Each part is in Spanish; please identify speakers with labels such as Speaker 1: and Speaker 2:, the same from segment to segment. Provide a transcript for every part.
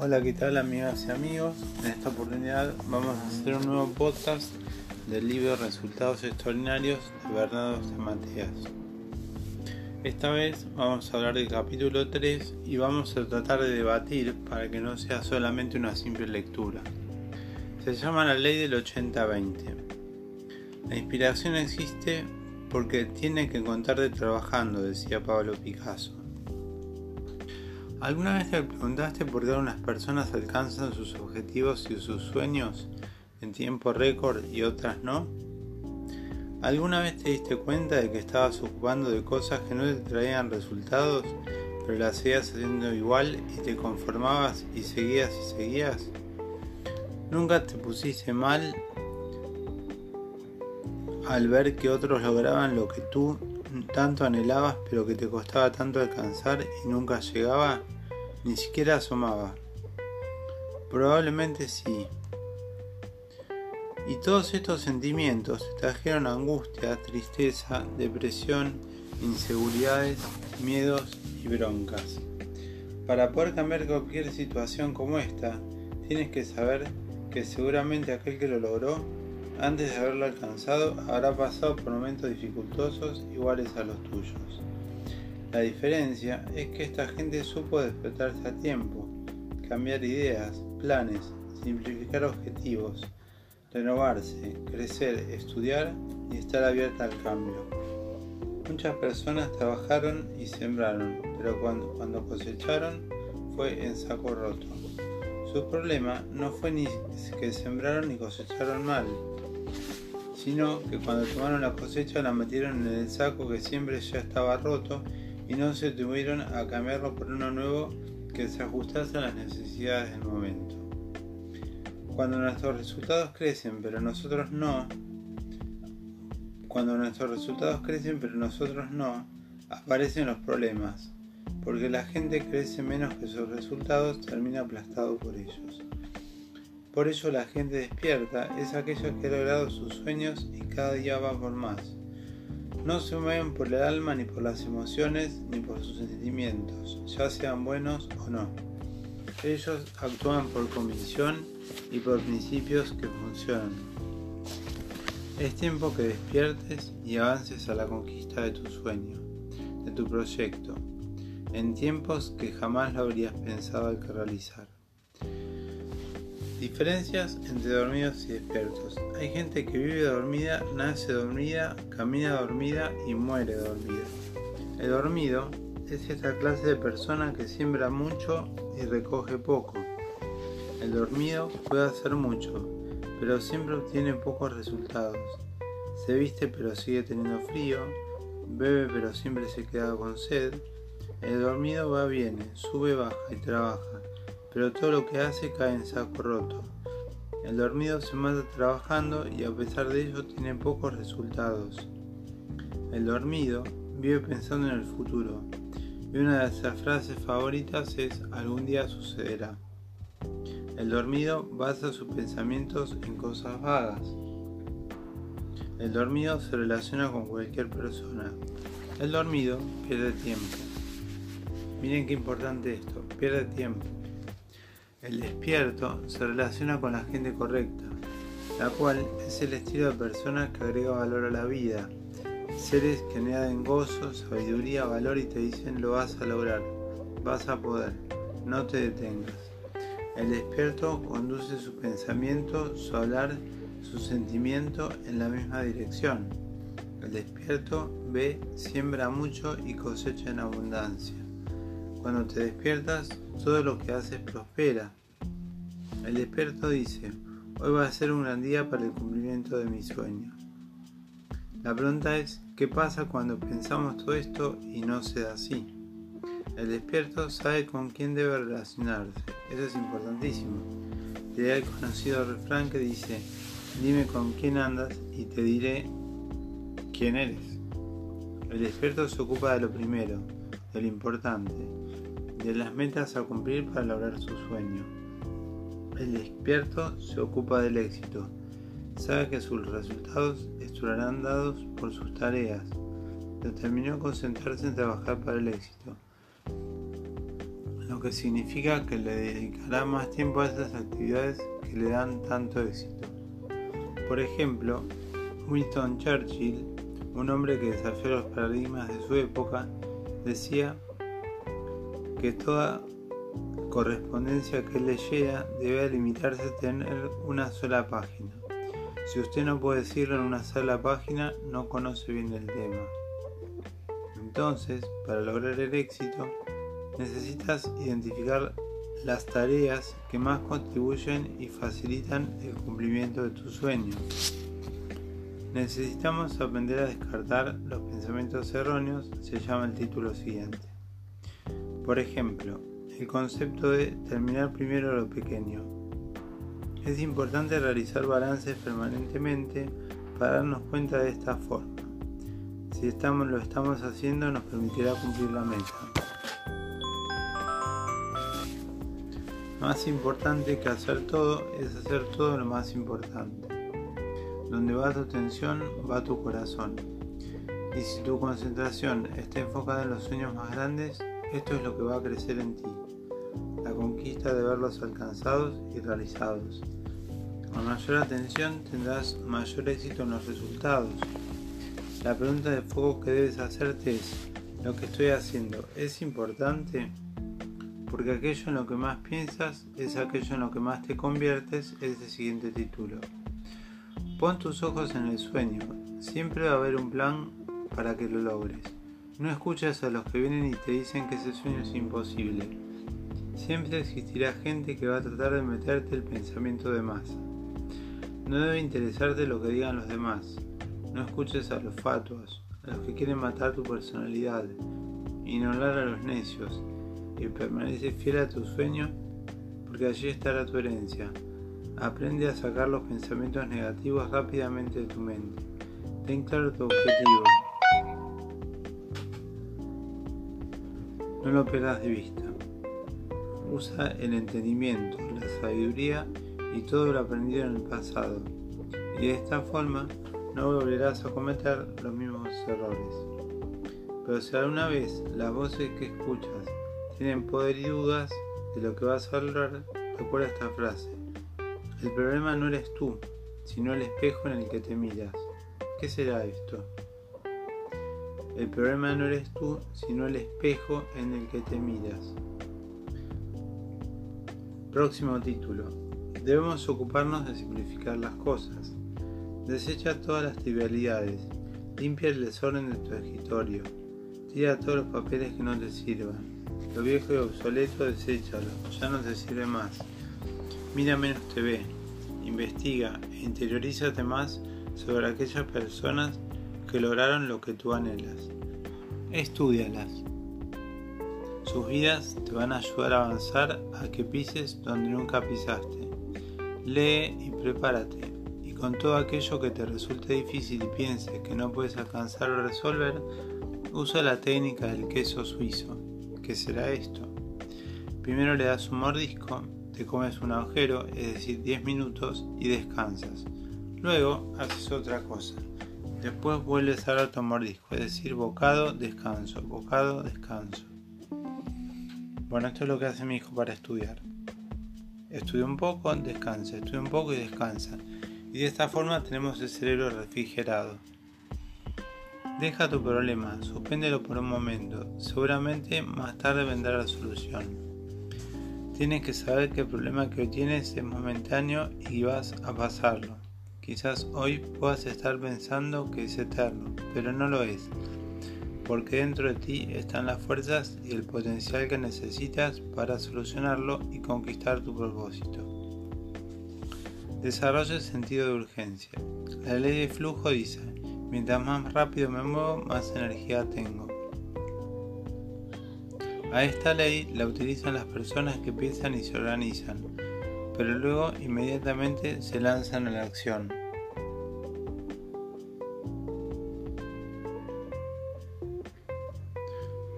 Speaker 1: Hola, ¿qué tal amigas y amigos? En esta oportunidad vamos a hacer un nuevo podcast del libro Resultados Extraordinarios de Bernardo de Mateas. Esta vez vamos a hablar del capítulo 3 y vamos a tratar de debatir para que no sea solamente una simple lectura. Se llama la ley del 80-20. La inspiración existe porque tiene que encontrarte trabajando, decía Pablo Picasso. ¿Alguna vez te preguntaste por qué algunas personas alcanzan sus objetivos y sus sueños en tiempo récord y otras no? ¿Alguna vez te diste cuenta de que estabas ocupando de cosas que no te traían resultados, pero las seguías haciendo igual y te conformabas y seguías y seguías? ¿Nunca te pusiste mal al ver que otros lograban lo que tú tanto anhelabas pero que te costaba tanto alcanzar y nunca llegaba, ni siquiera asomaba. Probablemente sí. Y todos estos sentimientos trajeron angustia, tristeza, depresión, inseguridades, miedos y broncas. Para poder cambiar cualquier situación como esta, tienes que saber que seguramente aquel que lo logró antes de haberlo alcanzado, habrá pasado por momentos dificultosos iguales a los tuyos. La diferencia es que esta gente supo despertarse a tiempo, cambiar ideas, planes, simplificar objetivos, renovarse, crecer, estudiar y estar abierta al cambio. Muchas personas trabajaron y sembraron, pero cuando, cosecharon fue en saco roto. Su problema no fue ni que sembraron ni cosecharon mal, sino que cuando tomaron la cosecha la metieron en el saco que siempre ya estaba roto y no se tuvieron a cambiarlo por uno nuevo que se ajustase a las necesidades del momento. Cuando nuestros resultados crecen pero nosotros no, cuando nuestros resultados crecen pero nosotros no, aparecen los problemas, porque la gente crece menos que sus resultados termina aplastado por ellos. Por ello la gente despierta es aquella que ha logrado sus sueños y cada día va por más. No se mueven por el alma ni por las emociones ni por sus sentimientos, ya sean buenos o no. Ellos actúan por convicción y por principios que funcionan. Es tiempo que despiertes y avances a la conquista de tu sueño, de tu proyecto, en tiempos que jamás lo habrías pensado que realizar. Diferencias entre dormidos y despiertos. Hay gente que vive dormida, nace dormida, camina dormida y muere dormida. El dormido es esta clase de persona que siembra mucho y recoge poco. El dormido puede hacer mucho, pero siempre obtiene pocos resultados. Se viste pero sigue teniendo frío, bebe pero siempre se queda con sed. El dormido va bien, sube, baja y trabaja pero todo lo que hace cae en saco roto. El dormido se mata trabajando y a pesar de ello tiene pocos resultados. El dormido vive pensando en el futuro y una de sus frases favoritas es algún día sucederá. El dormido basa sus pensamientos en cosas vagas. El dormido se relaciona con cualquier persona. El dormido pierde tiempo. Miren qué importante esto, pierde tiempo. El despierto se relaciona con la gente correcta, la cual es el estilo de persona que agrega valor a la vida, seres que añaden gozo, sabiduría, valor y te dicen lo vas a lograr, vas a poder, no te detengas. El despierto conduce su pensamiento, su hablar, su sentimiento en la misma dirección. El despierto ve, siembra mucho y cosecha en abundancia. Cuando te despiertas, todo lo que haces prospera. El despierto dice, hoy va a ser un gran día para el cumplimiento de mi sueño. La pregunta es, ¿qué pasa cuando pensamos todo esto y no se da así? El despierto sabe con quién debe relacionarse, eso es importantísimo. Te da el conocido refrán que dice, dime con quién andas y te diré quién eres. El despierto se ocupa de lo primero, de lo importante, de las metas a cumplir para lograr su sueño. El despierto se ocupa del éxito, sabe que sus resultados estarán dados por sus tareas, determinó concentrarse en trabajar para el éxito. lo que significa que le dedicará más tiempo a esas actividades que le dan tanto éxito. Por ejemplo, Winston Churchill, un hombre que desafió los paradigmas de su época, decía que toda correspondencia que leyera debe limitarse a tener una sola página. Si usted no puede decirlo en una sola página, no conoce bien el tema. Entonces, para lograr el éxito, necesitas identificar las tareas que más contribuyen y facilitan el cumplimiento de tu sueño. Necesitamos aprender a descartar los pensamientos erróneos, se llama el título siguiente. Por ejemplo, el concepto de terminar primero lo pequeño. Es importante realizar balances permanentemente para darnos cuenta de esta forma. Si estamos, lo estamos haciendo nos permitirá cumplir la meta. Más importante que hacer todo es hacer todo lo más importante. Donde va tu atención, va tu corazón. Y si tu concentración está enfocada en los sueños más grandes, esto es lo que va a crecer en ti. La conquista de verlos alcanzados y realizados. Con mayor atención tendrás mayor éxito en los resultados. La pregunta de foco que debes hacerte es, ¿lo que estoy haciendo es importante? porque aquello en lo que más piensas es aquello en lo que más te conviertes, es el siguiente título. Pon tus ojos en el sueño, siempre va a haber un plan para que lo logres. No escuches a los que vienen y te dicen que ese sueño es imposible. Siempre existirá gente que va a tratar de meterte el pensamiento de masa. No debe interesarte lo que digan los demás. No escuches a los fatuos, a los que quieren matar tu personalidad. Ignorar a los necios, y permanece fiel a tu sueño porque allí estará tu herencia. Aprende a sacar los pensamientos negativos rápidamente de tu mente. Ten claro tu objetivo. No lo pierdas de vista. Usa el entendimiento, la sabiduría y todo lo aprendido en el pasado. Y de esta forma no volverás a cometer los mismos errores. Pero si alguna vez las voces que escuchas tienen poder y dudas de lo que vas a lograr, recuerda esta frase. El problema no eres tú, sino el espejo en el que te miras. ¿Qué será esto? El problema no eres tú, sino el espejo en el que te miras. Próximo título. Debemos ocuparnos de simplificar las cosas. Desecha todas las trivialidades. Limpia el desorden de tu escritorio. Tira todos los papeles que no te sirvan. Lo viejo y obsoleto, deséchalo, ya no te sirve más. Mira menos TV, investiga e interiorízate más sobre aquellas personas que lograron lo que tú anhelas. Estudialas. Sus vidas te van a ayudar a avanzar a que pises donde nunca pisaste. Lee y prepárate. Y con todo aquello que te resulte difícil y pienses que no puedes alcanzar o resolver, usa la técnica del queso suizo. ¿Qué será esto? Primero le das un mordisco, te comes un agujero, es decir, 10 minutos, y descansas. Luego haces otra cosa. Después vuelves a dar otro mordisco, es decir, bocado, descanso, bocado, descanso. Bueno, esto es lo que hace mi hijo para estudiar. Estudia un poco, descansa, estudia un poco y descansa. Y de esta forma tenemos el cerebro refrigerado. Deja tu problema, suspéndelo por un momento, seguramente más tarde vendrá la solución. Tienes que saber que el problema que hoy tienes es momentáneo y vas a pasarlo. Quizás hoy puedas estar pensando que es eterno, pero no lo es, porque dentro de ti están las fuerzas y el potencial que necesitas para solucionarlo y conquistar tu propósito. Desarrolla el sentido de urgencia. La ley de flujo dice, Mientras más rápido me muevo, más energía tengo. A esta ley la utilizan las personas que piensan y se organizan, pero luego inmediatamente se lanzan a la acción.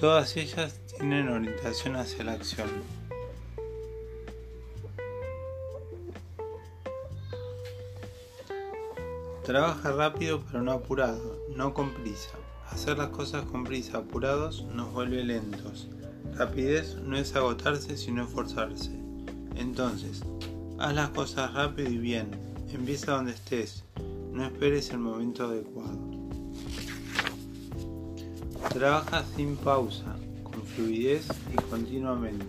Speaker 1: Todas ellas tienen orientación hacia la acción. Trabaja rápido pero no apurado, no con prisa. Hacer las cosas con prisa apurados nos vuelve lentos. Rapidez no es agotarse sino esforzarse. Entonces, haz las cosas rápido y bien. Empieza donde estés. No esperes el momento adecuado. Trabaja sin pausa, con fluidez y continuamente.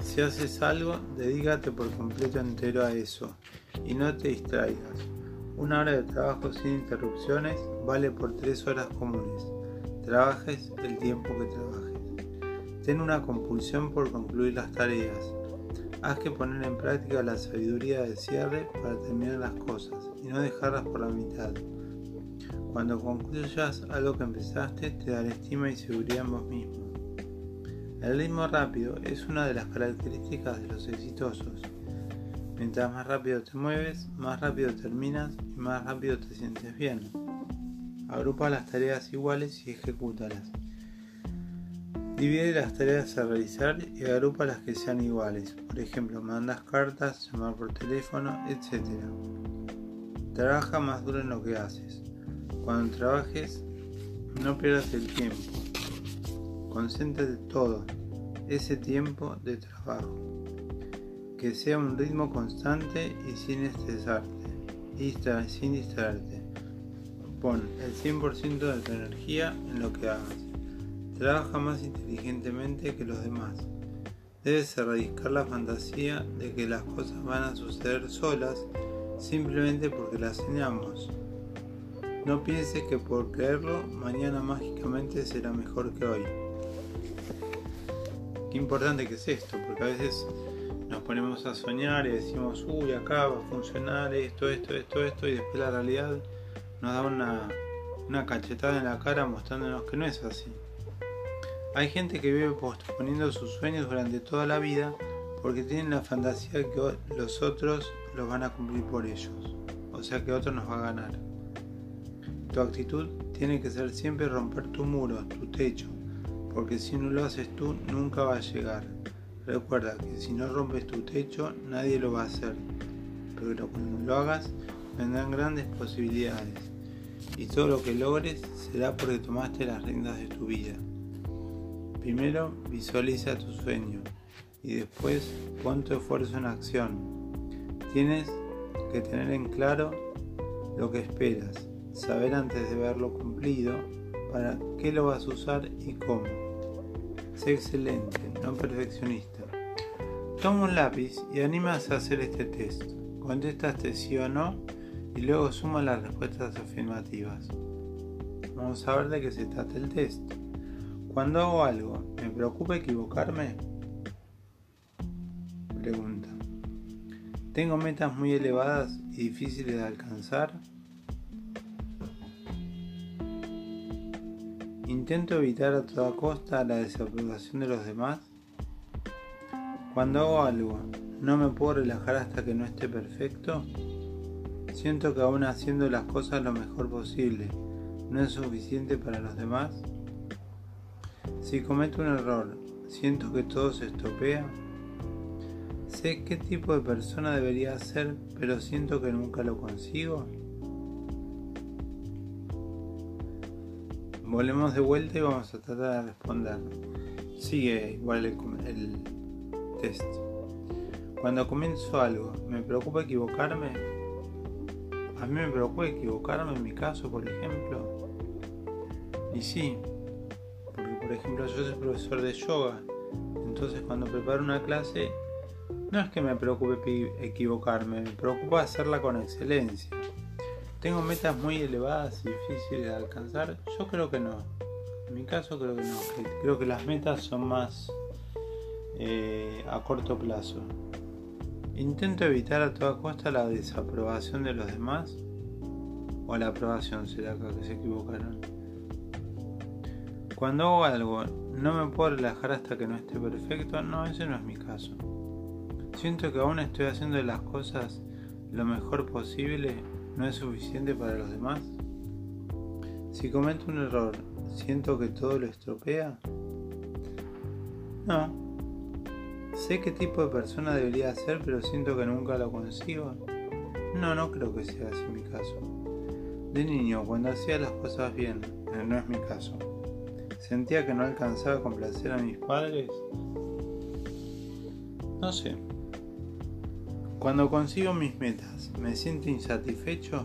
Speaker 1: Si haces algo, dedícate por completo entero a eso y no te distraigas. Una hora de trabajo sin interrupciones vale por tres horas comunes. Trabajes el tiempo que trabajes. Ten una compulsión por concluir las tareas. Haz que poner en práctica la sabiduría del cierre para terminar las cosas y no dejarlas por la mitad. Cuando concluyas algo que empezaste, te dará estima y seguridad en vos mismo. El ritmo rápido es una de las características de los exitosos. Mientras más rápido te mueves, más rápido terminas y más rápido te sientes bien. Agrupa las tareas iguales y ejecútalas. Divide las tareas a realizar y agrupa las que sean iguales. Por ejemplo, mandas cartas, llamar por teléfono, etc. Trabaja más duro en lo que haces. Cuando trabajes, no pierdas el tiempo. Concéntrate todo ese tiempo de trabajo. Que sea un ritmo constante y sin estresarte sin distraerte. Pon el 100% de tu energía en lo que hagas. Trabaja más inteligentemente que los demás. Debes erradicar la fantasía de que las cosas van a suceder solas simplemente porque las soñamos. No pienses que por creerlo mañana mágicamente será mejor que hoy. Qué importante que es esto, porque a veces nos ponemos a soñar y decimos, uy, acá va a funcionar esto, esto, esto, esto, y después la realidad nos da una, una cachetada en la cara mostrándonos que no es así. Hay gente que vive posponiendo sus sueños durante toda la vida porque tienen la fantasía que los otros los van a cumplir por ellos, o sea que otro nos va a ganar. Tu actitud tiene que ser siempre romper tu muro, tu techo, porque si no lo haces tú nunca va a llegar. Recuerda que si no rompes tu techo nadie lo va a hacer, pero cuando lo hagas vendrán grandes posibilidades y todo lo que logres será porque tomaste las riendas de tu vida. Primero visualiza tu sueño y después pon tu esfuerzo en acción. Tienes que tener en claro lo que esperas saber antes de verlo cumplido para qué lo vas a usar y cómo. Sé excelente, no perfeccionista. Toma un lápiz y animas a hacer este test. Contestaste sí o no y luego suma las respuestas afirmativas. Vamos a ver de qué se trata el test. Cuando hago algo, ¿me preocupa equivocarme? Pregunta. ¿Tengo metas muy elevadas y difíciles de alcanzar? Intento evitar a toda costa la desaprobación de los demás. Cuando hago algo, no me puedo relajar hasta que no esté perfecto. Siento que aún haciendo las cosas lo mejor posible no es suficiente para los demás. Si cometo un error, siento que todo se estropea. Sé qué tipo de persona debería ser, pero siento que nunca lo consigo. Volvemos de vuelta y vamos a tratar de responder. Sigue igual el, test. Cuando comienzo algo, ¿me preocupa equivocarme? A mí me preocupa equivocarme en mi caso, por ejemplo. Y sí, porque por ejemplo yo soy profesor de yoga, entonces cuando preparo una clase, no es que me preocupe equivocarme, me preocupa hacerla con excelencia. ¿Tengo metas muy elevadas y difíciles de alcanzar? Yo creo que no. En mi caso creo que no. Creo que las metas son más eh, a corto plazo. Intento evitar a toda costa la desaprobación de los demás. O la aprobación será que se equivocaron. Cuando hago algo, no me puedo relajar hasta que no esté perfecto. No, ese no es mi caso. Siento que aún estoy haciendo las cosas lo mejor posible no es suficiente para los demás? Si cometo un error, ¿siento que todo lo estropea? No. Sé qué tipo de persona debería ser, pero siento que nunca lo consigo. No, no creo que sea así mi caso. De niño, cuando hacía las cosas bien, no es mi caso. Sentía que no alcanzaba a complacer a mis padres. No sé. Cuando consigo mis metas, ¿me siento insatisfecho?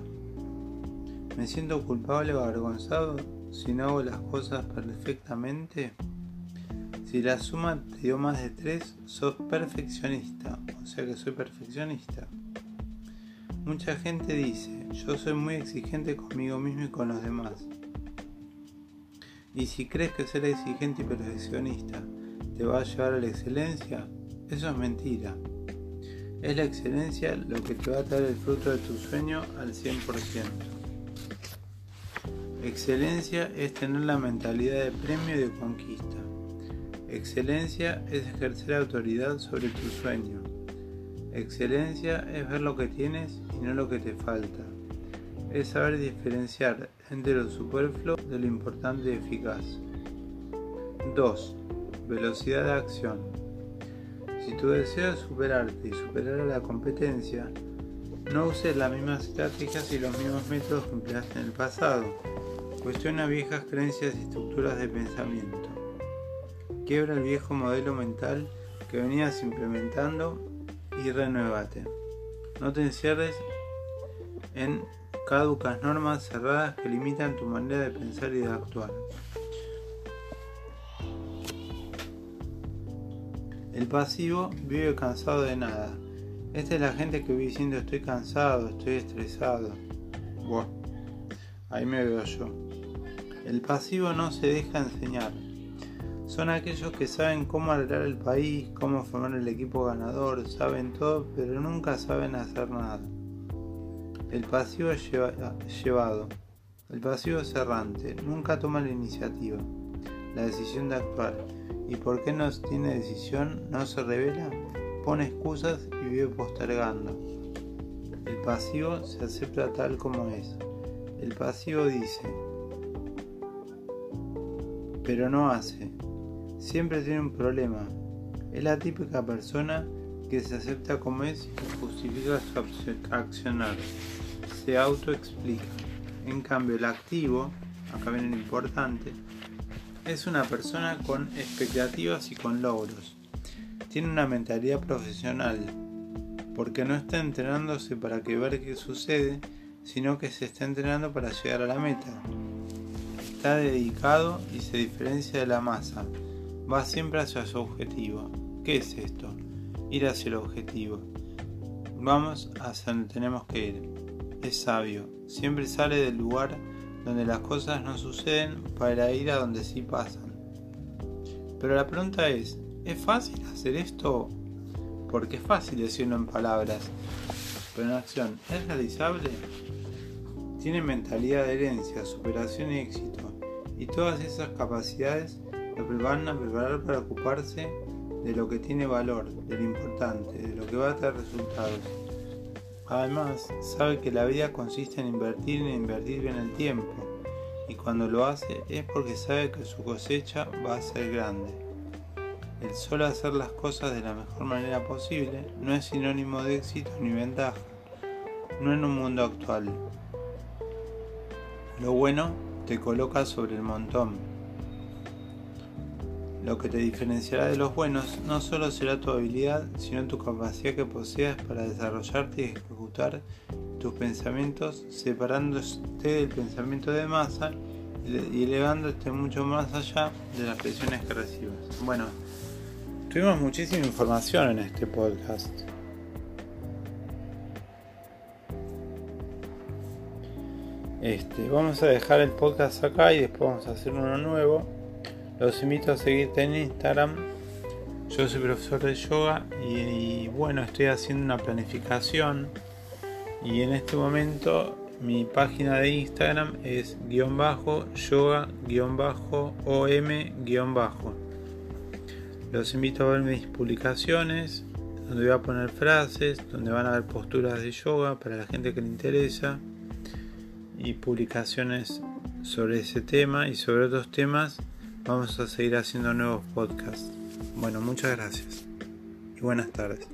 Speaker 1: ¿Me siento culpable o avergonzado si no hago las cosas perfectamente? Si la suma te dio más de 3, sos perfeccionista, o sea que soy perfeccionista. Mucha gente dice, yo soy muy exigente conmigo mismo y con los demás. Y si crees que ser exigente y perfeccionista te va a llevar a la excelencia, eso es mentira. Es la excelencia lo que te va a traer el fruto de tu sueño al 100%. Excelencia es tener la mentalidad de premio y de conquista. Excelencia es ejercer autoridad sobre tu sueño. Excelencia es ver lo que tienes y no lo que te falta. Es saber diferenciar entre lo superfluo de lo importante y eficaz. 2. Velocidad de acción. Si tu deseo es superarte y superar a la competencia, no uses las mismas estrategias y los mismos métodos que empleaste en el pasado. Cuestiona viejas creencias y estructuras de pensamiento. Quiebra el viejo modelo mental que venías implementando y renuévate. No te encierres en caducas normas cerradas que limitan tu manera de pensar y de actuar. El pasivo vive cansado de nada. Esta es la gente que vive diciendo estoy cansado, estoy estresado. Buah, ahí me veo yo. El pasivo no se deja enseñar son aquellos que saben cómo arreglar el país, cómo formar el equipo ganador, saben todo, pero nunca saben hacer nada. El pasivo es llevado, el pasivo es errante, nunca toma la iniciativa, la decisión de actuar. ¿Y por qué no tiene decisión? ¿No se revela? Pone excusas y vive postergando. El pasivo se acepta tal como es. El pasivo dice, pero no hace siempre tiene un problema. Es la típica persona que se acepta como es y justifica su accionar. Se autoexplica. En cambio, el activo, acá viene lo importante, es una persona con expectativas y con logros. Tiene una mentalidad profesional, porque no está entrenándose para que ver qué sucede, sino que se está entrenando para llegar a la meta. Está dedicado y se diferencia de la masa va siempre hacia su objetivo. ¿Qué es esto? Ir hacia el objetivo. Vamos hacia donde tenemos que ir. Es sabio. Siempre sale del lugar donde las cosas no suceden para ir a donde sí pasan. Pero la pregunta es, ¿es fácil hacer esto? Porque es fácil decirlo en palabras, pero en acción, ¿es realizable? Tiene mentalidad de herencia, superación y éxito, y todas esas capacidades lo van a preparar para ocuparse de lo que tiene valor, de lo importante, de lo que va a dar resultados. Además, sabe que la vida consiste en invertir y invertir bien el tiempo, y cuando lo hace es porque sabe que su cosecha va a ser grande. El solo hacer las cosas de la mejor manera posible no es sinónimo de éxito ni ventaja, no en un mundo actual. Lo bueno te coloca sobre el montón, lo que te diferenciará de los buenos no solo será tu habilidad, sino tu capacidad que poseas para desarrollarte y ejecutar tus pensamientos, separándote del pensamiento de masa y elevándote mucho más allá de las presiones que recibes. Bueno, tuvimos muchísima información en este podcast. Este, vamos a dejar el podcast acá y después vamos a hacer uno nuevo. Los invito a seguirte en Instagram. Yo soy profesor de yoga y, bueno, estoy haciendo una planificación y en este momento mi página de Instagram es guion bajo yoga guion bajo om guion bajo. Los invito a ver mis publicaciones donde voy a poner frases, donde van a haber posturas de yoga para la gente que le interesa y publicaciones sobre ese tema y sobre otros temas Vamos a seguir haciendo nuevos podcasts. Bueno, muchas gracias y buenas tardes.